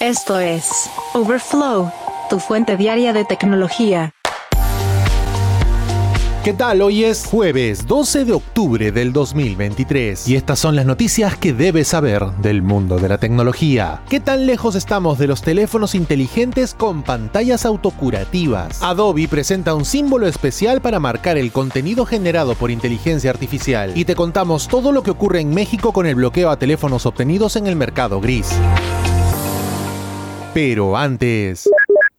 Esto es Overflow, tu fuente diaria de tecnología. ¿Qué tal? Hoy es jueves 12 de octubre del 2023 y estas son las noticias que debes saber del mundo de la tecnología. ¿Qué tan lejos estamos de los teléfonos inteligentes con pantallas autocurativas? Adobe presenta un símbolo especial para marcar el contenido generado por inteligencia artificial y te contamos todo lo que ocurre en México con el bloqueo a teléfonos obtenidos en el mercado gris. Pero antes...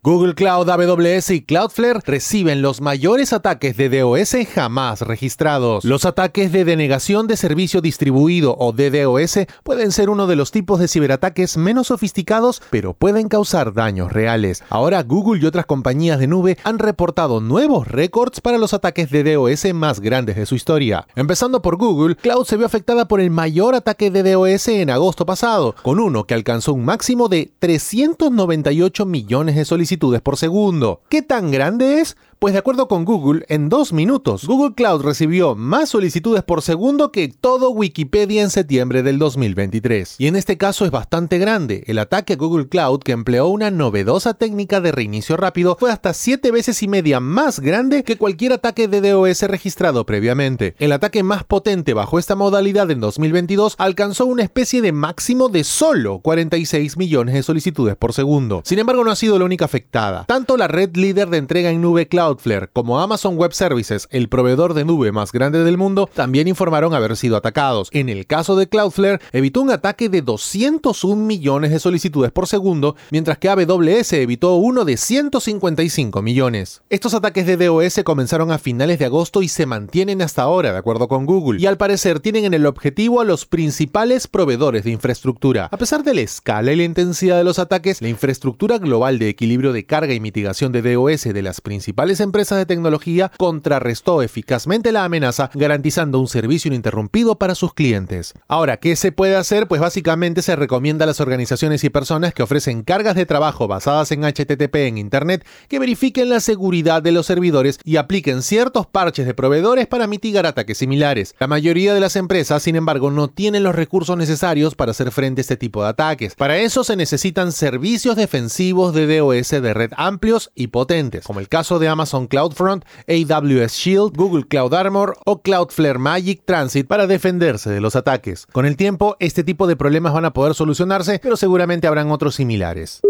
Google Cloud, AWS y Cloudflare reciben los mayores ataques de DOS jamás registrados. Los ataques de denegación de servicio distribuido o DDoS pueden ser uno de los tipos de ciberataques menos sofisticados, pero pueden causar daños reales. Ahora Google y otras compañías de nube han reportado nuevos récords para los ataques de DOS más grandes de su historia. Empezando por Google, Cloud se vio afectada por el mayor ataque de DOS en agosto pasado, con uno que alcanzó un máximo de 398 millones de solicitudes por segundo. ¿Qué tan grande es? Pues de acuerdo con Google, en dos minutos, Google Cloud recibió más solicitudes por segundo que todo Wikipedia en septiembre del 2023. Y en este caso es bastante grande. El ataque a Google Cloud, que empleó una novedosa técnica de reinicio rápido, fue hasta siete veces y media más grande que cualquier ataque de DOS registrado previamente. El ataque más potente bajo esta modalidad en 2022 alcanzó una especie de máximo de solo 46 millones de solicitudes por segundo. Sin embargo, no ha sido la única afectada. Tanto la red líder de entrega en nube Cloud Cloudflare como Amazon Web Services, el proveedor de nube más grande del mundo, también informaron haber sido atacados. En el caso de Cloudflare, evitó un ataque de 201 millones de solicitudes por segundo, mientras que AWS evitó uno de 155 millones. Estos ataques de DOS comenzaron a finales de agosto y se mantienen hasta ahora, de acuerdo con Google, y al parecer tienen en el objetivo a los principales proveedores de infraestructura. A pesar de la escala y la intensidad de los ataques, la infraestructura global de equilibrio de carga y mitigación de DOS de las principales empresas de tecnología contrarrestó eficazmente la amenaza, garantizando un servicio ininterrumpido para sus clientes. Ahora, ¿qué se puede hacer? Pues básicamente se recomienda a las organizaciones y personas que ofrecen cargas de trabajo basadas en HTTP en Internet que verifiquen la seguridad de los servidores y apliquen ciertos parches de proveedores para mitigar ataques similares. La mayoría de las empresas, sin embargo, no tienen los recursos necesarios para hacer frente a este tipo de ataques. Para eso se necesitan servicios defensivos de DOS de red amplios y potentes, como el caso de Amazon son CloudFront, AWS Shield, Google Cloud Armor o Cloudflare Magic Transit para defenderse de los ataques. Con el tiempo, este tipo de problemas van a poder solucionarse, pero seguramente habrán otros similares.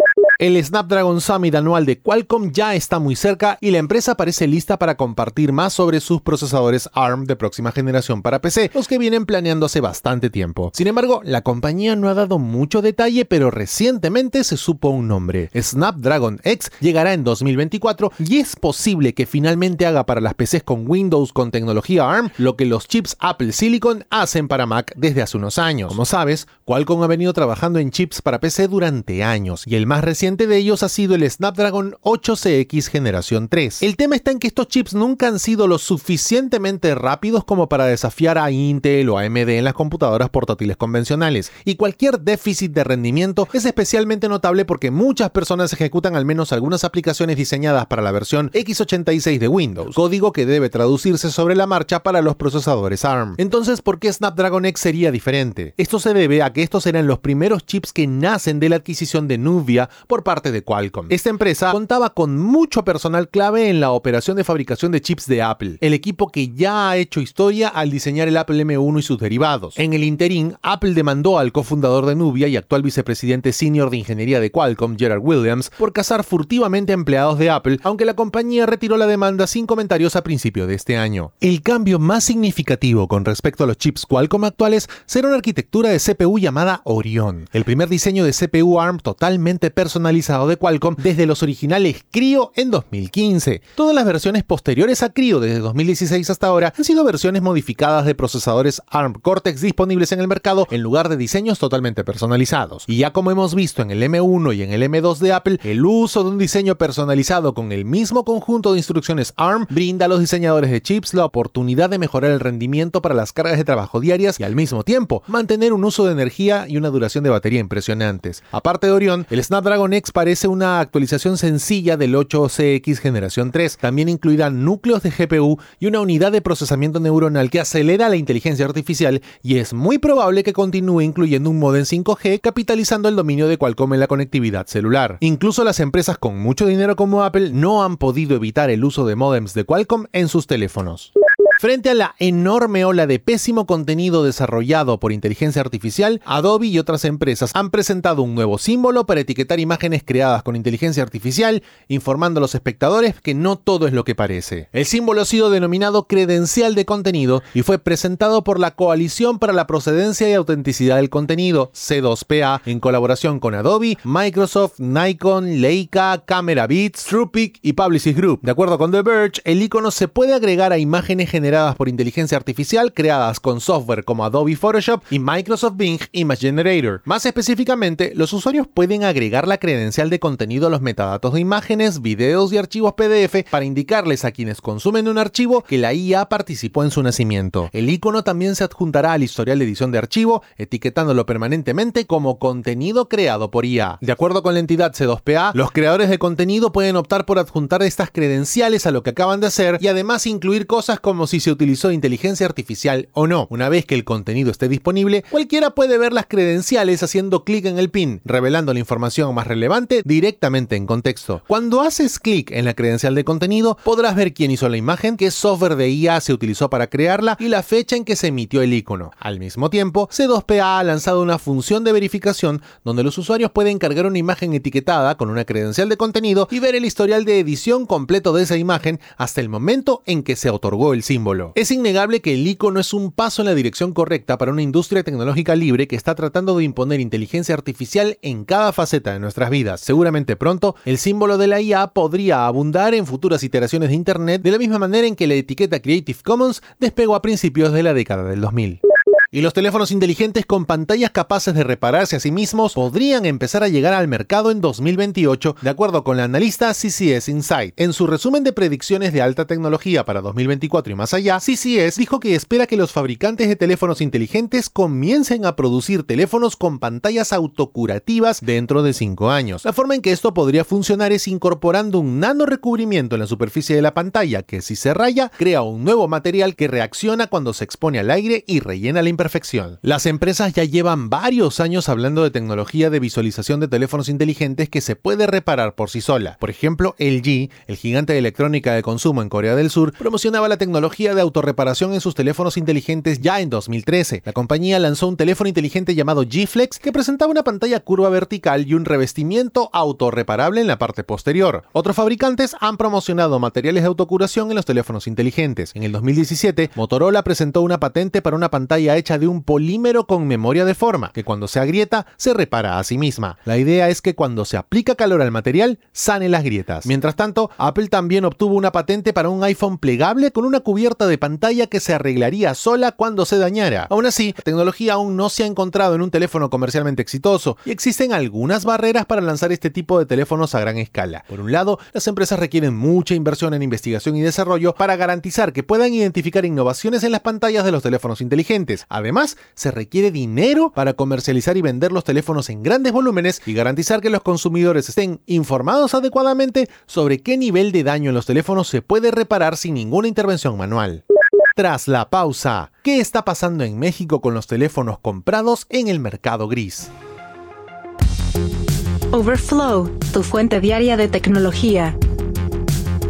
El Snapdragon Summit anual de Qualcomm ya está muy cerca y la empresa parece lista para compartir más sobre sus procesadores ARM de próxima generación para PC, los que vienen planeando hace bastante tiempo. Sin embargo, la compañía no ha dado mucho detalle, pero recientemente se supo un nombre. Snapdragon X llegará en 2024 y es posible que finalmente haga para las PCs con Windows con tecnología ARM lo que los chips Apple Silicon hacen para Mac desde hace unos años. Como sabes, Qualcomm ha venido trabajando en chips para PC durante años y el más reciente de ellos ha sido el Snapdragon 8CX generación 3. El tema está en que estos chips nunca han sido lo suficientemente rápidos como para desafiar a Intel o AMD en las computadoras portátiles convencionales, y cualquier déficit de rendimiento es especialmente notable porque muchas personas ejecutan al menos algunas aplicaciones diseñadas para la versión x86 de Windows, código que debe traducirse sobre la marcha para los procesadores ARM. Entonces, ¿por qué Snapdragon X sería diferente? Esto se debe a que estos eran los primeros chips que nacen de la adquisición de Nubia por parte de Qualcomm. Esta empresa contaba con mucho personal clave en la operación de fabricación de chips de Apple, el equipo que ya ha hecho historia al diseñar el Apple M1 y sus derivados. En el interín, Apple demandó al cofundador de Nubia y actual vicepresidente senior de ingeniería de Qualcomm, Gerard Williams, por cazar furtivamente empleados de Apple, aunque la compañía retiró la demanda sin comentarios a principio de este año. El cambio más significativo con respecto a los chips Qualcomm actuales será una arquitectura de CPU llamada Orion, el primer diseño de CPU ARM totalmente personalizado de Qualcomm desde los originales Creo en 2015. Todas las versiones posteriores a Creo desde 2016 hasta ahora han sido versiones modificadas de procesadores ARM Cortex disponibles en el mercado en lugar de diseños totalmente personalizados. Y ya como hemos visto en el M1 y en el M2 de Apple, el uso de un diseño personalizado con el mismo conjunto de instrucciones ARM brinda a los diseñadores de chips la oportunidad de mejorar el rendimiento para las cargas de trabajo diarias y al mismo tiempo mantener un uso de energía y una duración de batería impresionantes. Aparte de Orion, el Snapdragon iPhone X parece una actualización sencilla del 8CX generación 3. También incluirá núcleos de GPU y una unidad de procesamiento neuronal que acelera la inteligencia artificial y es muy probable que continúe incluyendo un modem 5G capitalizando el dominio de Qualcomm en la conectividad celular. Incluso las empresas con mucho dinero como Apple no han podido evitar el uso de modems de Qualcomm en sus teléfonos. Frente a la enorme ola de pésimo contenido desarrollado por inteligencia artificial, Adobe y otras empresas han presentado un nuevo símbolo para etiquetar imágenes creadas con inteligencia artificial, informando a los espectadores que no todo es lo que parece. El símbolo ha sido denominado credencial de contenido y fue presentado por la Coalición para la Procedencia y Autenticidad del Contenido, C2PA, en colaboración con Adobe, Microsoft, Nikon, Leica, Camera Beats, Trupic y Publicis Group. De acuerdo con The Verge, el icono se puede agregar a imágenes generadas por inteligencia artificial creadas con software como Adobe Photoshop y Microsoft Bing Image Generator. Más específicamente, los usuarios pueden agregar la credencial de contenido a los metadatos de imágenes, videos y archivos PDF para indicarles a quienes consumen un archivo que la IA participó en su nacimiento. El icono también se adjuntará al historial de edición de archivo, etiquetándolo permanentemente como contenido creado por IA. De acuerdo con la entidad C2PA, los creadores de contenido pueden optar por adjuntar estas credenciales a lo que acaban de hacer y además incluir cosas como si se utilizó inteligencia artificial o no. Una vez que el contenido esté disponible, cualquiera puede ver las credenciales haciendo clic en el pin, revelando la información más relevante directamente en contexto. Cuando haces clic en la credencial de contenido, podrás ver quién hizo la imagen, qué software de IA se utilizó para crearla y la fecha en que se emitió el icono. Al mismo tiempo, C2PA ha lanzado una función de verificación donde los usuarios pueden cargar una imagen etiquetada con una credencial de contenido y ver el historial de edición completo de esa imagen hasta el momento en que se otorgó el Es innegable que el icono es un paso en la dirección correcta para una industria tecnológica libre que está tratando de imponer inteligencia artificial en cada faceta de nuestras vidas. Seguramente pronto, el símbolo de la IA podría abundar en futuras iteraciones de Internet de la misma manera en que la etiqueta Creative Commons despegó a principios de la década del 2000. Y los teléfonos inteligentes con pantallas capaces de repararse a sí mismos podrían empezar a llegar al mercado en 2028, de acuerdo con la analista CCS Insight. En su resumen de predicciones de alta tecnología para 2024 y más allá, CCS dijo que espera que los fabricantes de teléfonos inteligentes comiencen a producir teléfonos con pantallas autocurativas dentro de 5 años. La forma en que esto podría funcionar es incorporando un nano recubrimiento en la superficie de la pantalla que si se raya, crea un nuevo material que reacciona cuando se expone al aire y rellena la Las empresas ya llevan varios años hablando de tecnología de visualización de teléfonos inteligentes que se puede reparar por sí sola. Por ejemplo, LG, el gigante de electrónica de consumo en Corea del Sur, promocionaba la tecnología de autorreparación en sus teléfonos inteligentes ya en 2013. La compañía lanzó un teléfono inteligente llamado G-Flex que presentaba una pantalla curva vertical y un revestimiento autorreparable en la parte posterior. Otros fabricantes han promocionado materiales de autocuración en los teléfonos inteligentes. En el 2017, Motorola presentó una patente para una pantalla hecha de un polímero con memoria de forma, que cuando se agrieta se repara a sí misma. La idea es que cuando se aplica calor al material, sane las grietas. Mientras tanto, Apple también obtuvo una patente para un iPhone plegable con una cubierta de pantalla que se arreglaría sola cuando se dañara. Aún así, la tecnología aún no se ha encontrado en un teléfono comercialmente exitoso y existen algunas barreras para lanzar este tipo de teléfonos a gran escala. Por un lado, las empresas requieren mucha inversión en investigación y desarrollo para garantizar que puedan identificar innovaciones en las pantallas de los teléfonos inteligentes. Además, se requiere dinero para comercializar y vender los teléfonos en grandes volúmenes y garantizar que los consumidores estén informados adecuadamente sobre qué nivel de daño en los teléfonos se puede reparar sin ninguna intervención manual. Tras la pausa, ¿qué está pasando en México con los teléfonos comprados en el mercado gris? Overflow, tu fuente diaria de tecnología.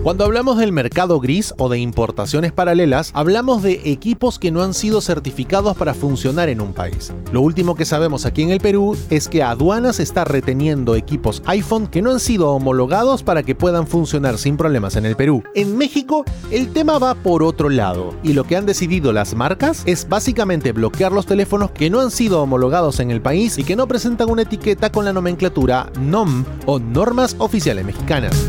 Cuando hablamos del mercado gris o de importaciones paralelas, hablamos de equipos que no han sido certificados para funcionar en un país. Lo último que sabemos aquí en el Perú es que aduanas está reteniendo equipos iPhone que no han sido homologados para que puedan funcionar sin problemas en el Perú. En México, el tema va por otro lado, y lo que han decidido las marcas es básicamente bloquear los teléfonos que no han sido homologados en el país y que no presentan una etiqueta con la nomenclatura NOM o normas oficiales mexicanas.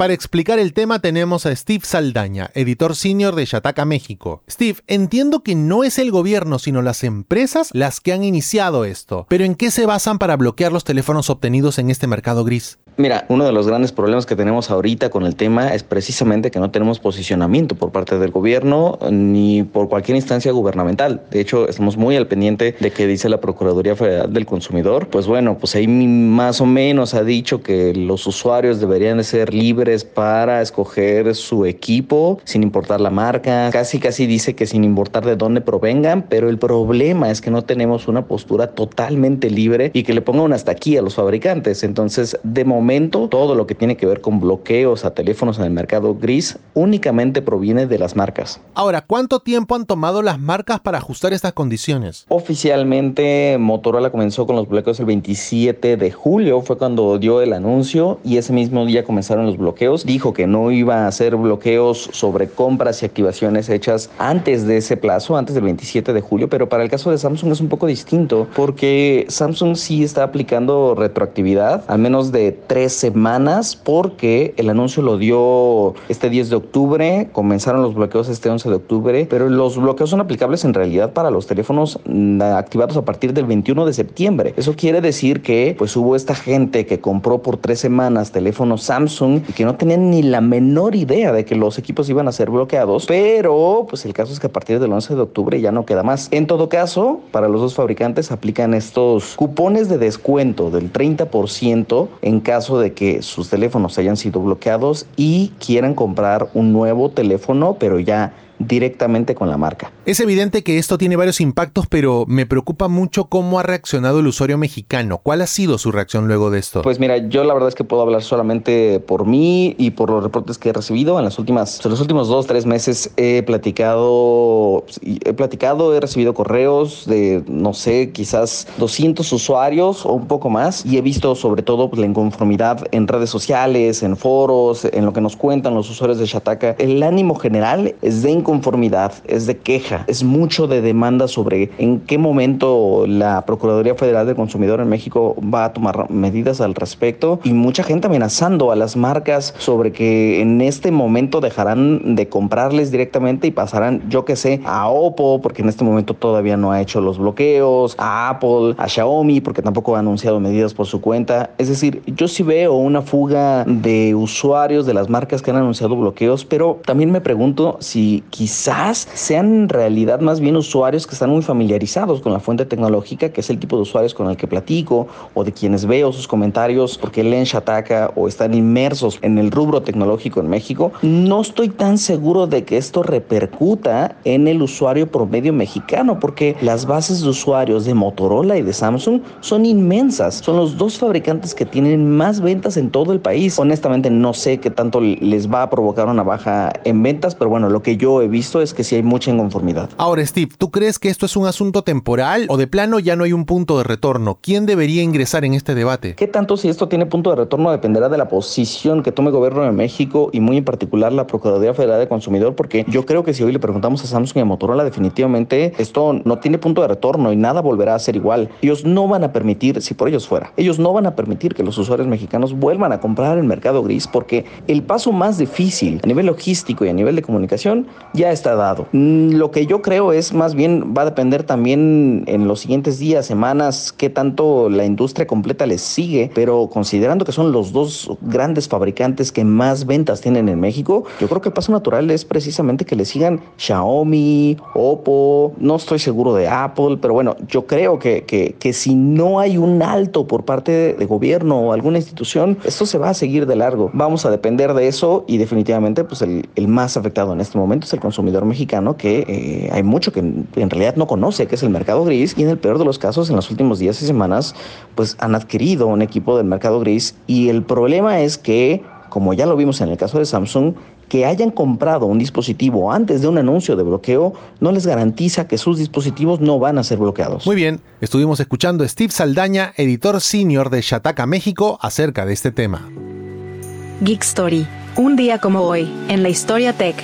Para explicar el tema tenemos a Steve Saldaña, editor senior de Yataca México. Steve, entiendo que no es el gobierno sino las empresas las que han iniciado esto, pero ¿en qué se basan para bloquear los teléfonos obtenidos en este mercado gris? Mira, uno de los grandes problemas que tenemos ahorita con el tema es precisamente que no tenemos posicionamiento por parte del gobierno ni por cualquier instancia gubernamental. De hecho, estamos muy al pendiente de que dice la Procuraduría Federal del Consumidor. Pues bueno, pues ahí más o menos ha dicho que los usuarios deberían de ser libres para escoger su equipo sin importar la marca. Casi casi dice que sin importar de dónde provengan, pero el problema es que no tenemos una postura totalmente libre y que le pongan hasta aquí a los fabricantes. Entonces, de momento, todo lo que tiene que ver con bloqueos a teléfonos en el mercado gris únicamente proviene de las marcas. Ahora, ¿cuánto tiempo han tomado las marcas para ajustar estas condiciones? Oficialmente, Motorola comenzó con los bloqueos el 27 de julio, fue cuando dio el anuncio y ese mismo día comenzaron los bloqueos. Dijo que no iba a hacer bloqueos sobre compras y activaciones hechas antes de ese plazo, antes del 27 de julio, pero para el caso de Samsung es un poco distinto porque Samsung sí está aplicando retroactividad, al menos de tres semanas, porque el anuncio lo dio este 10 de octubre, comenzaron los bloqueos este 11 de octubre, pero los bloqueos son aplicables en realidad para los teléfonos mm, activados a partir del 21 de septiembre. Eso quiere decir que pues hubo esta gente que compró por tres semanas teléfonos Samsung y que no tenían ni la menor idea de que los equipos iban a ser bloqueados, pero pues el caso es que a partir del 11 de octubre ya no queda más. En todo caso, para los dos fabricantes aplican estos cupones de descuento del 30% en caso de que sus teléfonos hayan sido bloqueados y quieran comprar un nuevo teléfono, pero ya directamente con la marca. Es evidente que esto tiene varios impactos, pero me preocupa mucho cómo ha reaccionado el usuario mexicano. ¿Cuál ha sido su reacción luego de esto? Pues mira, yo la verdad es que puedo hablar solamente por mí y por los reportes que he recibido en las últimas, en los últimos dos, tres meses he platicado, he platicado, he recibido correos de, no sé, quizás 200 usuarios o un poco más y he visto sobre todo pues, la inconformidad en redes sociales, en foros, en lo que nos cuentan los usuarios de Shataka. El ánimo general es de inconformidad conformidad, es de queja, es mucho de demanda sobre en qué momento la Procuraduría Federal del Consumidor en México va a tomar medidas al respecto y mucha gente amenazando a las marcas sobre que en este momento dejarán de comprarles directamente y pasarán, yo que sé, a Oppo, porque en este momento todavía no ha hecho los bloqueos, a Apple, a Xiaomi, porque tampoco ha anunciado medidas por su cuenta. Es decir, yo sí veo una fuga de usuarios de las marcas que han anunciado bloqueos, pero también me pregunto si quizás sean en realidad más bien usuarios que están muy familiarizados con la fuente tecnológica, que es el tipo de usuarios con el que platico o de quienes veo sus comentarios porque leen Shataka o están inmersos en el rubro tecnológico en México. No estoy tan seguro de que esto repercuta en el usuario promedio mexicano porque las bases de usuarios de Motorola y de Samsung son inmensas. Son los dos fabricantes que tienen más ventas en todo el país. Honestamente no sé qué tanto les va a provocar una baja en ventas, pero bueno, lo que yo he visto es que sí hay mucha inconformidad. Ahora, Steve, ¿tú crees que esto es un asunto temporal o de plano ya no hay un punto de retorno? ¿Quién debería ingresar en este debate? ¿Qué tanto si esto tiene punto de retorno dependerá de la posición que tome el gobierno de México y muy en particular la Procuraduría Federal de Consumidor? Porque yo creo que si hoy le preguntamos a Samsung y a Motorola, definitivamente esto no tiene punto de retorno y nada volverá a ser igual. Ellos no van a permitir, si por ellos fuera, ellos no van a permitir que los usuarios mexicanos vuelvan a comprar el mercado gris porque el paso más difícil a nivel logístico y a nivel de comunicación ya está dado. Mm, lo que yo creo es más bien va a depender también en los siguientes días, semanas, qué tanto la industria completa les sigue, pero considerando que son los dos grandes fabricantes que más ventas tienen en México, yo creo que el paso natural es precisamente que le sigan Xiaomi, Oppo, no estoy seguro de Apple, pero bueno, yo creo que, que, si no hay un alto por parte de, de gobierno o alguna institución, esto se va a seguir de largo. Vamos a depender de eso y definitivamente pues el, el más afectado en este momento es el consumidor mexicano que eh, hay mucho que en realidad no conoce, que es el mercado gris, y en el peor de los casos, en los últimos días y semanas, pues han adquirido un equipo del mercado gris, y el problema es que, como ya lo vimos en el caso de Samsung, que hayan comprado un dispositivo antes de un anuncio de bloqueo no les garantiza que sus dispositivos no van a ser bloqueados. Muy bien, estuvimos escuchando a Steve Saldaña, editor senior de Shataka México, acerca de este tema. Geek Story, un día como hoy, en la historia tech.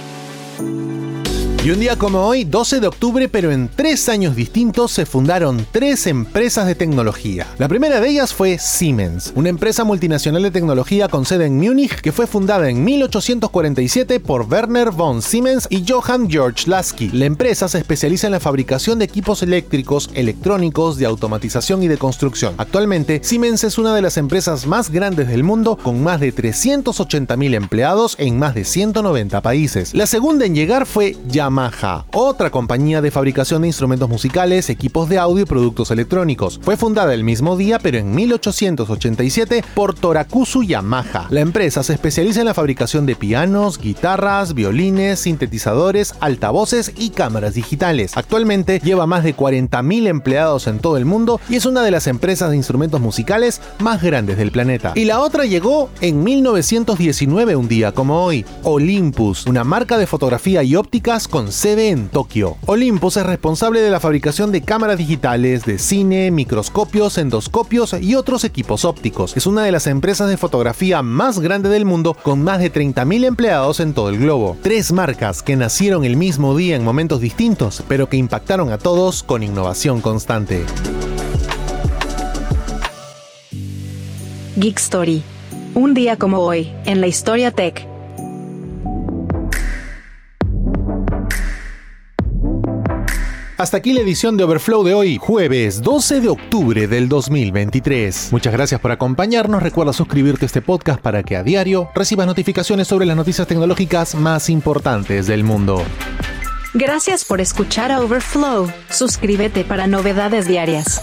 Y un día como hoy, 12 de octubre, pero en tres años distintos, se fundaron tres empresas de tecnología. La primera de ellas fue Siemens, una empresa multinacional de tecnología con sede en Múnich que fue fundada en 1847 por Werner von Siemens y Johann Georg Lasky. La empresa se especializa en la fabricación de equipos eléctricos, electrónicos, de automatización y de construcción. Actualmente, Siemens es una de las empresas más grandes del mundo con más de 380.000 empleados en más de 190 países. La segunda en llegar fue Yamaha Yamaha, otra compañía de fabricación de instrumentos musicales, equipos de audio y productos electrónicos. Fue fundada el mismo día, pero en 1887, por Torakusu Yamaha. La empresa se especializa en la fabricación de pianos, guitarras, violines, sintetizadores, altavoces y cámaras digitales. Actualmente lleva más de 40.000 empleados en todo el mundo y es una de las empresas de instrumentos musicales más grandes del planeta. Y la otra llegó en 1919, un día como hoy, Olympus, una marca de fotografía y ópticas con sede en Tokio. Olympus es responsable de la fabricación de cámaras digitales, de cine, microscopios, endoscopios y otros equipos ópticos. Es una de las empresas de fotografía más grande del mundo con más de 30.000 empleados en todo el globo. Tres marcas que nacieron el mismo día en momentos distintos, pero que impactaron a todos con innovación constante. Geek Story. Un día como hoy, en la historia tech. Hasta aquí la edición de Overflow de hoy, jueves 12 de octubre del 2023. Muchas gracias por acompañarnos. Recuerda suscribirte a este podcast para que a diario recibas notificaciones sobre las noticias tecnológicas más importantes del mundo. Gracias por escuchar a Overflow. Suscríbete para novedades diarias.